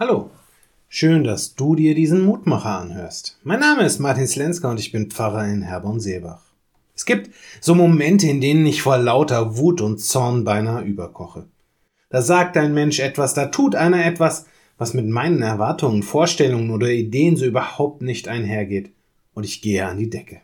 Hallo, schön, dass du dir diesen Mutmacher anhörst. Mein Name ist Martin Slenska und ich bin Pfarrer in Herborn-Seebach. Es gibt so Momente, in denen ich vor lauter Wut und Zorn beinahe überkoche. Da sagt ein Mensch etwas, da tut einer etwas, was mit meinen Erwartungen, Vorstellungen oder Ideen so überhaupt nicht einhergeht, und ich gehe an die Decke.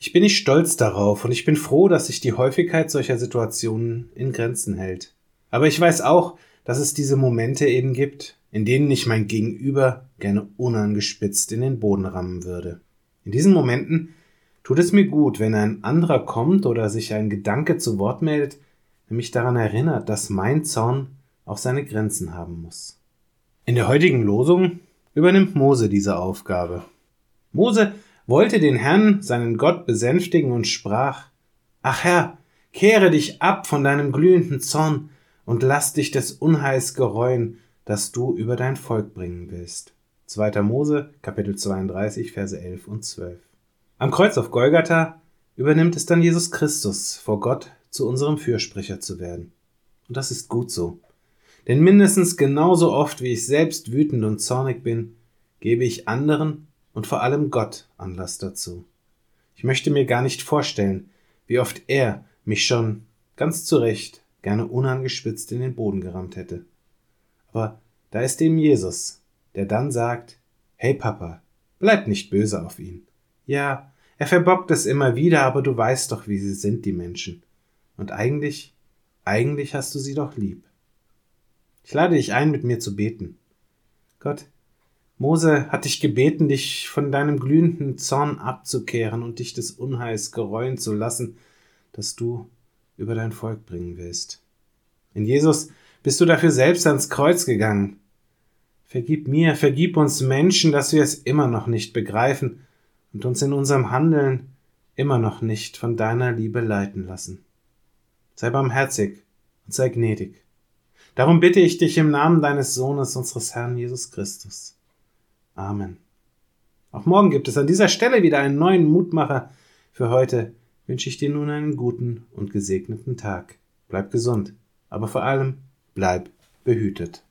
Ich bin nicht stolz darauf und ich bin froh, dass sich die Häufigkeit solcher Situationen in Grenzen hält. Aber ich weiß auch, dass es diese Momente eben gibt, in denen ich mein Gegenüber gerne unangespitzt in den Boden rammen würde. In diesen Momenten tut es mir gut, wenn ein anderer kommt oder sich ein Gedanke zu Wort meldet, der mich daran erinnert, dass mein Zorn auch seine Grenzen haben muss. In der heutigen Losung übernimmt Mose diese Aufgabe. Mose wollte den Herrn, seinen Gott, besänftigen und sprach, Ach Herr, kehre dich ab von deinem glühenden Zorn und lass dich des Unheils gereuen, das du über dein Volk bringen willst. 2. Mose, Kapitel 32, Verse 11 und 12. Am Kreuz auf Golgatha übernimmt es dann Jesus Christus, vor Gott zu unserem Fürsprecher zu werden. Und das ist gut so. Denn mindestens genauso oft, wie ich selbst wütend und zornig bin, gebe ich anderen und vor allem Gott Anlass dazu. Ich möchte mir gar nicht vorstellen, wie oft er mich schon ganz zu Recht gerne unangespitzt in den Boden gerammt hätte. Aber da ist eben Jesus, der dann sagt, Hey Papa, bleib nicht böse auf ihn. Ja, er verbockt es immer wieder, aber du weißt doch, wie sie sind, die Menschen. Und eigentlich, eigentlich hast du sie doch lieb. Ich lade dich ein, mit mir zu beten. Gott, Mose hat dich gebeten, dich von deinem glühenden Zorn abzukehren und dich des Unheils gereuen zu lassen, das du über dein Volk bringen willst. In Jesus bist du dafür selbst ans Kreuz gegangen. Vergib mir, vergib uns Menschen, dass wir es immer noch nicht begreifen und uns in unserem Handeln immer noch nicht von deiner Liebe leiten lassen. Sei barmherzig und sei gnädig. Darum bitte ich dich im Namen deines Sohnes, unseres Herrn Jesus Christus. Amen. Auch morgen gibt es an dieser Stelle wieder einen neuen Mutmacher. Für heute wünsche ich dir nun einen guten und gesegneten Tag. Bleib gesund, aber vor allem bleib behütet.